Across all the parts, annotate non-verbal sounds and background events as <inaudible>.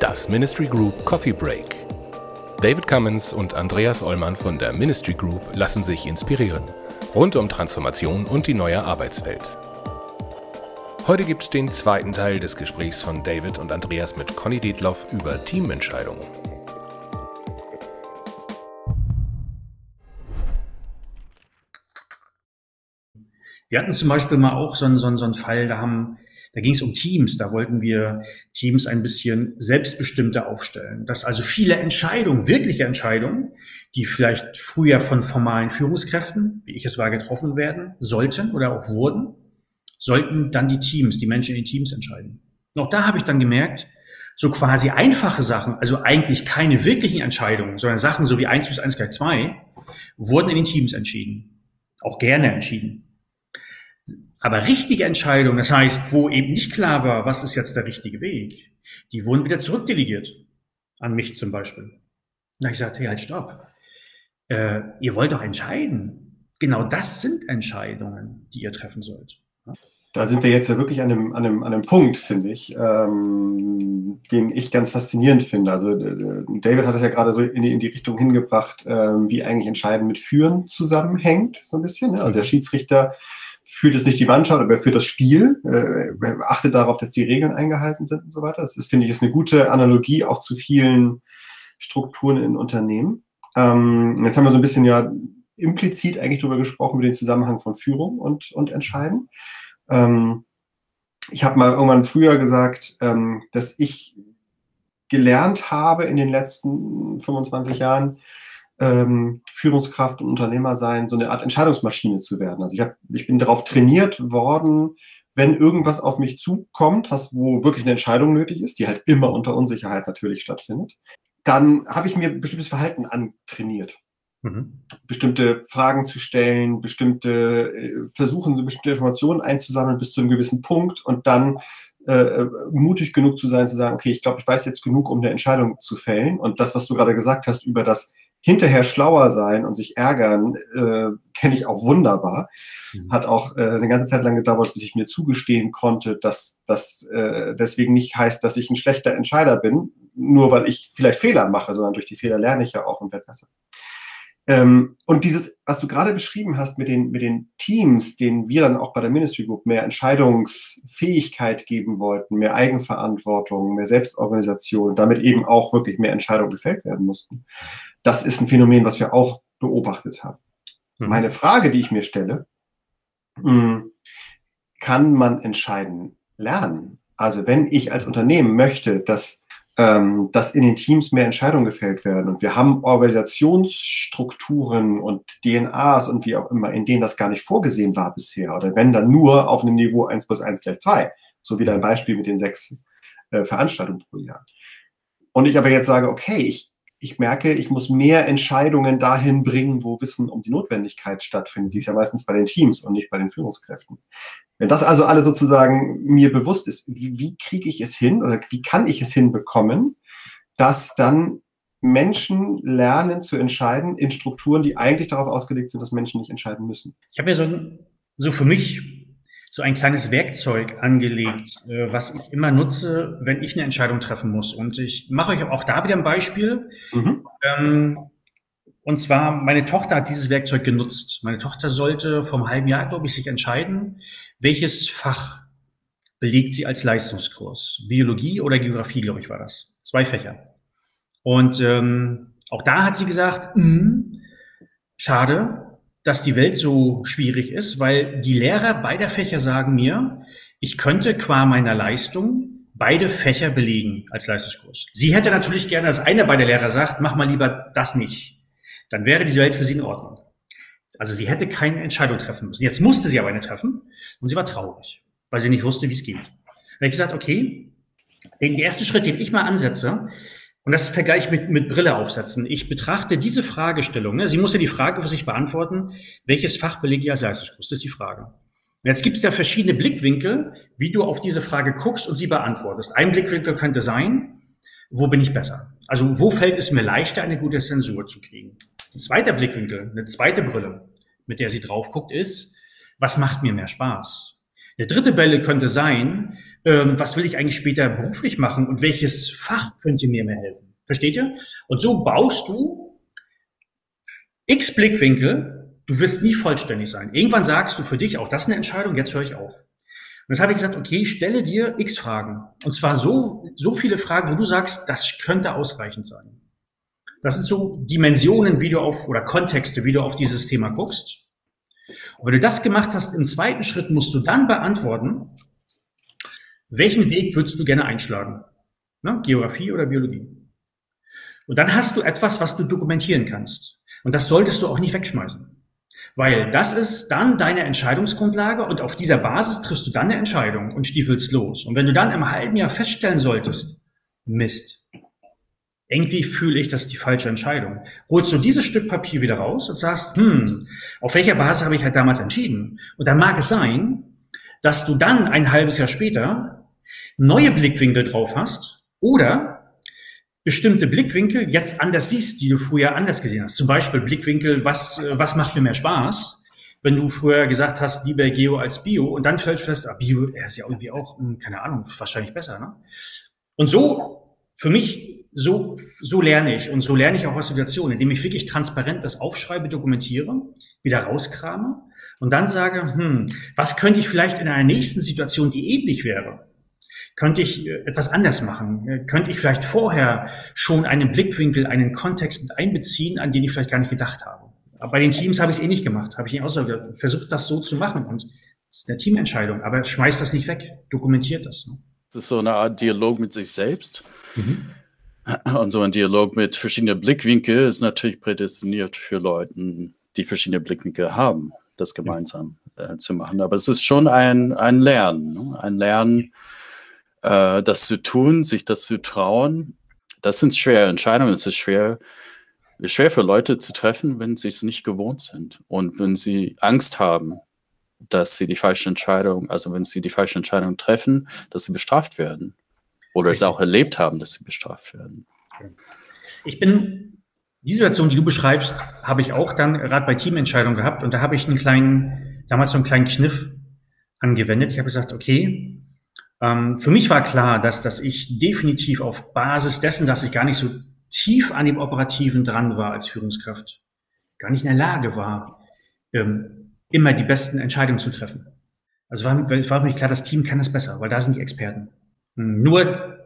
Das Ministry Group Coffee Break. David Cummins und Andreas Ollmann von der Ministry Group lassen sich inspirieren. Rund um Transformation und die neue Arbeitswelt. Heute gibt es den zweiten Teil des Gesprächs von David und Andreas mit Conny Dietloff über Teamentscheidungen. Wir hatten zum Beispiel mal auch so einen, so einen, so einen Fall, da haben da ging es um Teams. Da wollten wir Teams ein bisschen selbstbestimmter aufstellen. Dass also viele Entscheidungen, wirkliche Entscheidungen, die vielleicht früher von formalen Führungskräften, wie ich es war, getroffen werden sollten oder auch wurden, sollten dann die Teams, die Menschen in den Teams entscheiden. Und auch da habe ich dann gemerkt, so quasi einfache Sachen, also eigentlich keine wirklichen Entscheidungen, sondern Sachen so wie 1 bis 1 gleich 2, wurden in den Teams entschieden. Auch gerne entschieden. Aber richtige Entscheidungen, das heißt, wo eben nicht klar war, was ist jetzt der richtige Weg, die wurden wieder zurückdelegiert. An mich zum Beispiel. Na, ich sagte, hey, halt, stopp. Äh, ihr wollt doch entscheiden. Genau das sind Entscheidungen, die ihr treffen sollt. Da sind wir jetzt ja wirklich an einem, an einem, an einem Punkt, finde ich, ähm, den ich ganz faszinierend finde. Also David hat es ja gerade so in die, in die Richtung hingebracht, ähm, wie eigentlich Entscheiden mit Führen zusammenhängt, so ein bisschen. Ne? Also der Schiedsrichter führt jetzt nicht die Mannschaft, aber er führt das Spiel, äh, achtet darauf, dass die Regeln eingehalten sind und so weiter. Das ist, finde ich, ist eine gute Analogie auch zu vielen Strukturen in Unternehmen. Ähm, jetzt haben wir so ein bisschen ja implizit eigentlich darüber gesprochen, über den Zusammenhang von Führung und, und Entscheiden. Ähm, ich habe mal irgendwann früher gesagt, ähm, dass ich gelernt habe in den letzten 25 Jahren, ähm, Führungskraft und Unternehmer sein, so eine Art Entscheidungsmaschine zu werden. Also ich, hab, ich bin darauf trainiert worden, wenn irgendwas auf mich zukommt, was wo wirklich eine Entscheidung nötig ist, die halt immer unter Unsicherheit natürlich stattfindet, dann habe ich mir bestimmtes Verhalten antrainiert. Mhm. Bestimmte Fragen zu stellen, bestimmte äh, versuchen, bestimmte Informationen einzusammeln bis zu einem gewissen Punkt und dann äh, mutig genug zu sein, zu sagen, okay, ich glaube, ich weiß jetzt genug, um eine Entscheidung zu fällen. Und das, was du gerade gesagt hast über das hinterher schlauer sein und sich ärgern, äh, kenne ich auch wunderbar. Mhm. Hat auch äh, eine ganze Zeit lang gedauert, bis ich mir zugestehen konnte, dass das äh, deswegen nicht heißt, dass ich ein schlechter Entscheider bin, nur weil ich vielleicht Fehler mache, sondern durch die Fehler lerne ich ja auch und werde besser. Ähm, und dieses, was du gerade beschrieben hast mit den, mit den Teams, denen wir dann auch bei der Ministry Group mehr Entscheidungsfähigkeit geben wollten, mehr Eigenverantwortung, mehr Selbstorganisation, damit eben auch wirklich mehr Entscheidungen gefällt werden mussten. Das ist ein Phänomen, was wir auch beobachtet haben. Mhm. Meine Frage, die ich mir stelle, hm, kann man entscheiden lernen? Also wenn ich als Unternehmen möchte, dass ähm, dass in den Teams mehr Entscheidungen gefällt werden. Und wir haben Organisationsstrukturen und DNAs und wie auch immer, in denen das gar nicht vorgesehen war bisher. Oder wenn dann nur auf einem Niveau 1 plus 1 gleich 2. So wie dein Beispiel mit den sechs äh, Veranstaltungen pro Jahr. Und ich aber jetzt sage, okay, ich ich merke, ich muss mehr Entscheidungen dahin bringen, wo Wissen um die Notwendigkeit stattfindet. Die ist ja meistens bei den Teams und nicht bei den Führungskräften. Wenn das also alle sozusagen mir bewusst ist, wie, wie kriege ich es hin oder wie kann ich es hinbekommen, dass dann Menschen lernen zu entscheiden in Strukturen, die eigentlich darauf ausgelegt sind, dass Menschen nicht entscheiden müssen. Ich habe ja so, so für mich so ein kleines Werkzeug angelegt, äh, was ich immer nutze, wenn ich eine Entscheidung treffen muss. Und ich mache euch auch da wieder ein Beispiel. Mhm. Ähm, und zwar, meine Tochter hat dieses Werkzeug genutzt. Meine Tochter sollte vom halben Jahr, glaube ich, sich entscheiden, welches Fach belegt sie als Leistungskurs. Biologie oder Geografie, glaube ich, war das. Zwei Fächer. Und ähm, auch da hat sie gesagt, mh, schade, dass die Welt so schwierig ist, weil die Lehrer beider Fächer sagen mir, ich könnte qua meiner Leistung beide Fächer belegen als Leistungskurs. Sie hätte natürlich gerne, dass einer beider Lehrer sagt, mach mal lieber das nicht. Dann wäre diese Welt für sie in Ordnung. Also sie hätte keine Entscheidung treffen müssen. Jetzt musste sie aber eine treffen und sie war traurig, weil sie nicht wusste, wie es geht. Da habe ich gesagt, okay, den ersten Schritt, den ich mal ansetze, und das Vergleich mit, mit Brille aufsetzen. Ich betrachte diese Fragestellung, ne, sie muss ja die Frage für sich beantworten, welches Fach belege ich als Leistungskurs? Das ist die Frage. Und jetzt gibt es ja verschiedene Blickwinkel, wie du auf diese Frage guckst und sie beantwortest. Ein Blickwinkel könnte sein, wo bin ich besser? Also wo fällt es mir leichter, eine gute Zensur zu kriegen? Ein zweiter Blickwinkel, eine zweite Brille. mit der sie drauf guckt, ist, was macht mir mehr Spaß? Der dritte Bälle könnte sein, ähm, was will ich eigentlich später beruflich machen und welches Fach könnte mir mehr helfen? Versteht ihr? Und so baust du x Blickwinkel, du wirst nie vollständig sein. Irgendwann sagst du für dich, auch das ist eine Entscheidung, jetzt höre ich auf. Und das habe ich gesagt, okay, stelle dir x Fragen. Und zwar so, so viele Fragen, wo du sagst, das könnte ausreichend sein. Das sind so Dimensionen, wie du auf, oder Kontexte, wie du auf dieses Thema guckst. Und wenn du das gemacht hast, im zweiten Schritt musst du dann beantworten, welchen Weg würdest du gerne einschlagen? Ne? Geografie oder Biologie? Und dann hast du etwas, was du dokumentieren kannst. Und das solltest du auch nicht wegschmeißen. Weil das ist dann deine Entscheidungsgrundlage und auf dieser Basis triffst du dann eine Entscheidung und stiefelst los. Und wenn du dann im halben Jahr feststellen solltest, Mist, irgendwie fühle ich, das ist die falsche Entscheidung. Holst du dieses Stück Papier wieder raus und sagst, hm, auf welcher Basis habe ich halt damals entschieden? Und dann mag es sein, dass du dann ein halbes Jahr später neue Blickwinkel drauf hast oder bestimmte Blickwinkel jetzt anders siehst, die du früher anders gesehen hast. Zum Beispiel Blickwinkel, was, was macht mir mehr Spaß? Wenn du früher gesagt hast, lieber Geo als Bio und dann stellst du fest, ah, Bio, ist ja irgendwie auch, hm, keine Ahnung, wahrscheinlich besser. Ne? Und so, für mich so, so lerne ich und so lerne ich auch aus Situationen, indem ich wirklich transparent das aufschreibe, dokumentiere, wieder rauskrame und dann sage, hm, was könnte ich vielleicht in einer nächsten Situation, die ähnlich wäre, könnte ich äh, etwas anders machen? Äh, könnte ich vielleicht vorher schon einen Blickwinkel, einen Kontext mit einbeziehen, an den ich vielleicht gar nicht gedacht habe? Aber bei den Teams habe ich es eh nicht gemacht, habe ich auch so versucht, das so zu machen und das ist eine Teamentscheidung, aber schmeißt das nicht weg, dokumentiert das. Ne? Das ist so eine Art Dialog mit sich selbst. Mhm <clears throat> und so ein Dialog mit verschiedenen Blickwinkeln ist natürlich prädestiniert für Leute, die verschiedene Blickwinkel haben, das gemeinsam äh, zu machen. Aber es ist schon ein, ein Lernen, ne? ein Lernen, äh, das zu tun, sich das zu trauen. Das sind schwere Entscheidungen. Es ist schwer, schwer für Leute zu treffen, wenn sie es nicht gewohnt sind und wenn sie Angst haben, dass sie die falsche Entscheidung, also wenn sie die falsche Entscheidung treffen, dass sie bestraft werden oder es auch erlebt haben, dass sie bestraft werden. Ich bin, die Situation, die du beschreibst, habe ich auch dann gerade bei Teamentscheidungen gehabt und da habe ich einen kleinen, damals so einen kleinen Kniff angewendet. Ich habe gesagt, okay, ähm, für mich war klar, dass, dass ich definitiv auf Basis dessen, dass ich gar nicht so tief an dem Operativen dran war als Führungskraft, gar nicht in der Lage war, ähm, immer die besten Entscheidungen zu treffen. Also war, war für mich klar, das Team kann das besser, weil da sind die Experten. Nur,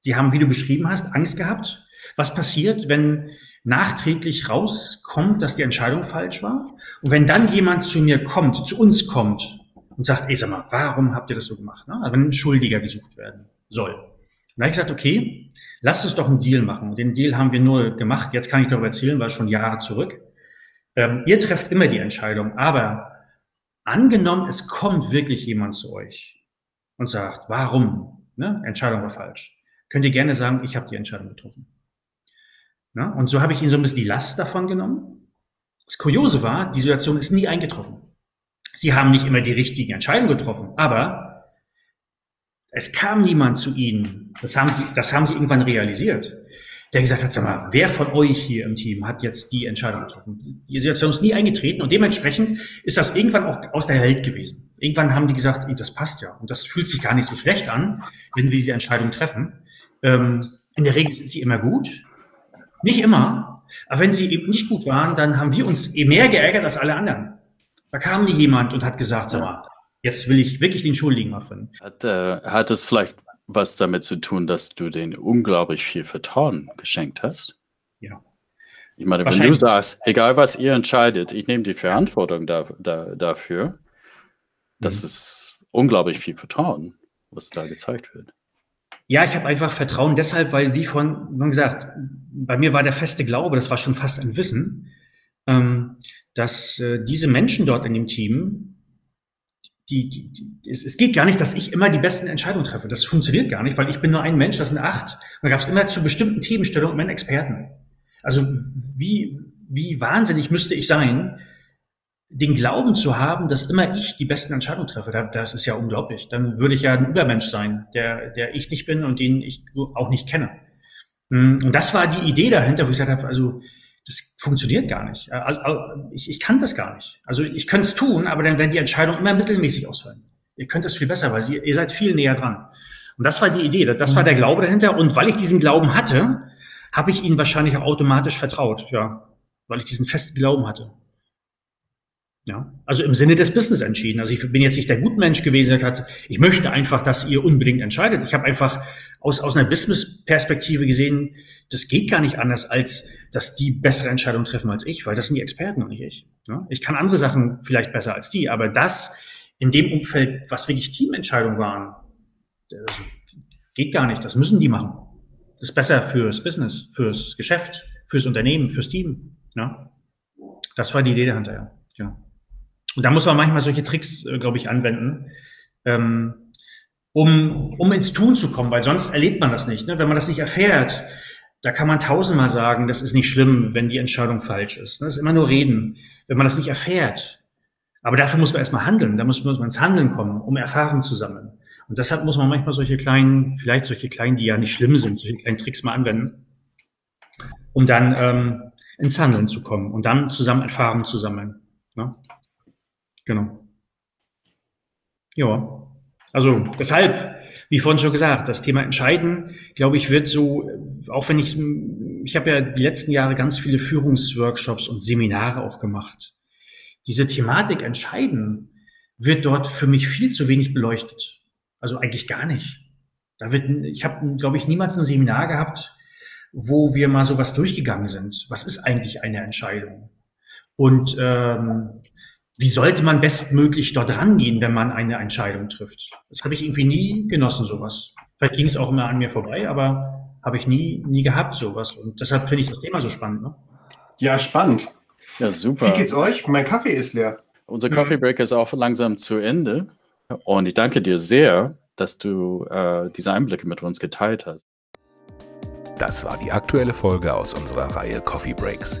sie haben, wie du beschrieben hast, Angst gehabt. Was passiert, wenn nachträglich rauskommt, dass die Entscheidung falsch war? Und wenn dann jemand zu mir kommt, zu uns kommt und sagt, ey, sag mal, warum habt ihr das so gemacht? Also wenn ein Schuldiger gesucht werden soll. Und dann habe ich gesagt, okay, lasst uns doch einen Deal machen. Den Deal haben wir nur gemacht. Jetzt kann ich darüber erzählen, weil schon Jahre zurück. Ähm, ihr trefft immer die Entscheidung, aber angenommen, es kommt wirklich jemand zu euch und sagt, warum Ne? Entscheidung war falsch. Könnt ihr gerne sagen, ich habe die Entscheidung getroffen. Ne? Und so habe ich ihnen so ein bisschen die Last davon genommen. Das Kuriose war, die Situation ist nie eingetroffen. Sie haben nicht immer die richtigen Entscheidungen getroffen, aber es kam niemand zu ihnen. Das haben sie, das haben sie irgendwann realisiert der gesagt hat, sag mal, wer von euch hier im Team hat jetzt die Entscheidung getroffen? Die Situation ist nie eingetreten und dementsprechend ist das irgendwann auch aus der Welt gewesen. Irgendwann haben die gesagt, das passt ja und das fühlt sich gar nicht so schlecht an, wenn wir diese Entscheidung treffen. Ähm, in der Regel sind sie immer gut, nicht immer, aber wenn sie eben nicht gut waren, dann haben wir uns eh mehr geärgert als alle anderen. Da kam nie jemand und hat gesagt, sag mal, jetzt will ich wirklich den Schuldigen mal finden. Hat, äh, hat es vielleicht was damit zu tun, dass du denen unglaublich viel Vertrauen geschenkt hast? Ja. Ich meine, wenn du sagst, egal was ihr entscheidet, ich nehme die Verantwortung da, da, dafür, das mhm. ist unglaublich viel Vertrauen, was da gezeigt wird. Ja, ich habe einfach Vertrauen deshalb, weil, wie von, wie gesagt, bei mir war der feste Glaube, das war schon fast ein Wissen, ähm, dass äh, diese Menschen dort in dem Team die, die, die, es, es geht gar nicht, dass ich immer die besten Entscheidungen treffe. Das funktioniert gar nicht, weil ich bin nur ein Mensch, das sind acht. Und da gab es immer zu bestimmten Themenstellungen einen Experten. Also wie, wie wahnsinnig müsste ich sein, den Glauben zu haben, dass immer ich die besten Entscheidungen treffe. Das ist ja unglaublich. Dann würde ich ja ein Übermensch sein, der, der ich nicht bin und den ich auch nicht kenne. Hm, und das war die Idee dahinter, wo ich gesagt habe, also funktioniert gar nicht. Also, ich, ich kann das gar nicht. Also ich könnte es tun, aber dann werden die Entscheidungen immer mittelmäßig ausfallen. Ihr könnt es viel besser, weil ihr, ihr seid viel näher dran. Und das war die Idee, das war der Glaube dahinter. Und weil ich diesen Glauben hatte, habe ich ihnen wahrscheinlich auch automatisch vertraut, ja, weil ich diesen festen Glauben hatte. Ja, also im Sinne des Business entschieden. Also ich bin jetzt nicht der Gutmensch gewesen, der hat, ich möchte einfach, dass ihr unbedingt entscheidet. Ich habe einfach aus, aus einer Business-Perspektive gesehen, das geht gar nicht anders, als dass die bessere Entscheidungen treffen als ich, weil das sind die Experten und nicht ich. Ja, ich kann andere Sachen vielleicht besser als die, aber das in dem Umfeld, was wirklich Teamentscheidungen waren, das geht gar nicht. Das müssen die machen. Das ist besser fürs Business, fürs Geschäft, fürs Unternehmen, fürs Team. Ja? Das war die Idee dahinter, ja. ja. Und da muss man manchmal solche Tricks, äh, glaube ich, anwenden, ähm, um, um ins Tun zu kommen, weil sonst erlebt man das nicht. Ne? Wenn man das nicht erfährt, da kann man tausendmal sagen, das ist nicht schlimm, wenn die Entscheidung falsch ist. Ne? Das ist immer nur reden. Wenn man das nicht erfährt, aber dafür muss man erstmal handeln, da muss, man ins Handeln kommen, um Erfahrung zu sammeln. Und deshalb muss man manchmal solche kleinen, vielleicht solche kleinen, die ja nicht schlimm sind, solche kleinen Tricks mal anwenden, um dann ähm, ins Handeln zu kommen und dann zusammen Erfahrungen zu sammeln. Ne? Genau. Ja, also deshalb, wie vorhin schon gesagt, das Thema Entscheiden, glaube ich, wird so, auch wenn ich, ich habe ja die letzten Jahre ganz viele Führungsworkshops und Seminare auch gemacht. Diese Thematik Entscheiden wird dort für mich viel zu wenig beleuchtet. Also eigentlich gar nicht. Da wird, ich habe, glaube ich, niemals ein Seminar gehabt, wo wir mal sowas durchgegangen sind. Was ist eigentlich eine Entscheidung? Und ähm, wie sollte man bestmöglich dort rangehen, wenn man eine Entscheidung trifft? Das habe ich irgendwie nie genossen, sowas. Vielleicht ging es auch immer an mir vorbei, aber habe ich nie, nie gehabt, sowas. Und deshalb finde ich das Thema so spannend. Ne? Ja, spannend. Ja, super. Wie geht's euch? Mein Kaffee ist leer. Unser Coffee Break ist auch langsam zu Ende. Und ich danke dir sehr, dass du äh, diese Einblicke mit uns geteilt hast. Das war die aktuelle Folge aus unserer Reihe Coffee Breaks.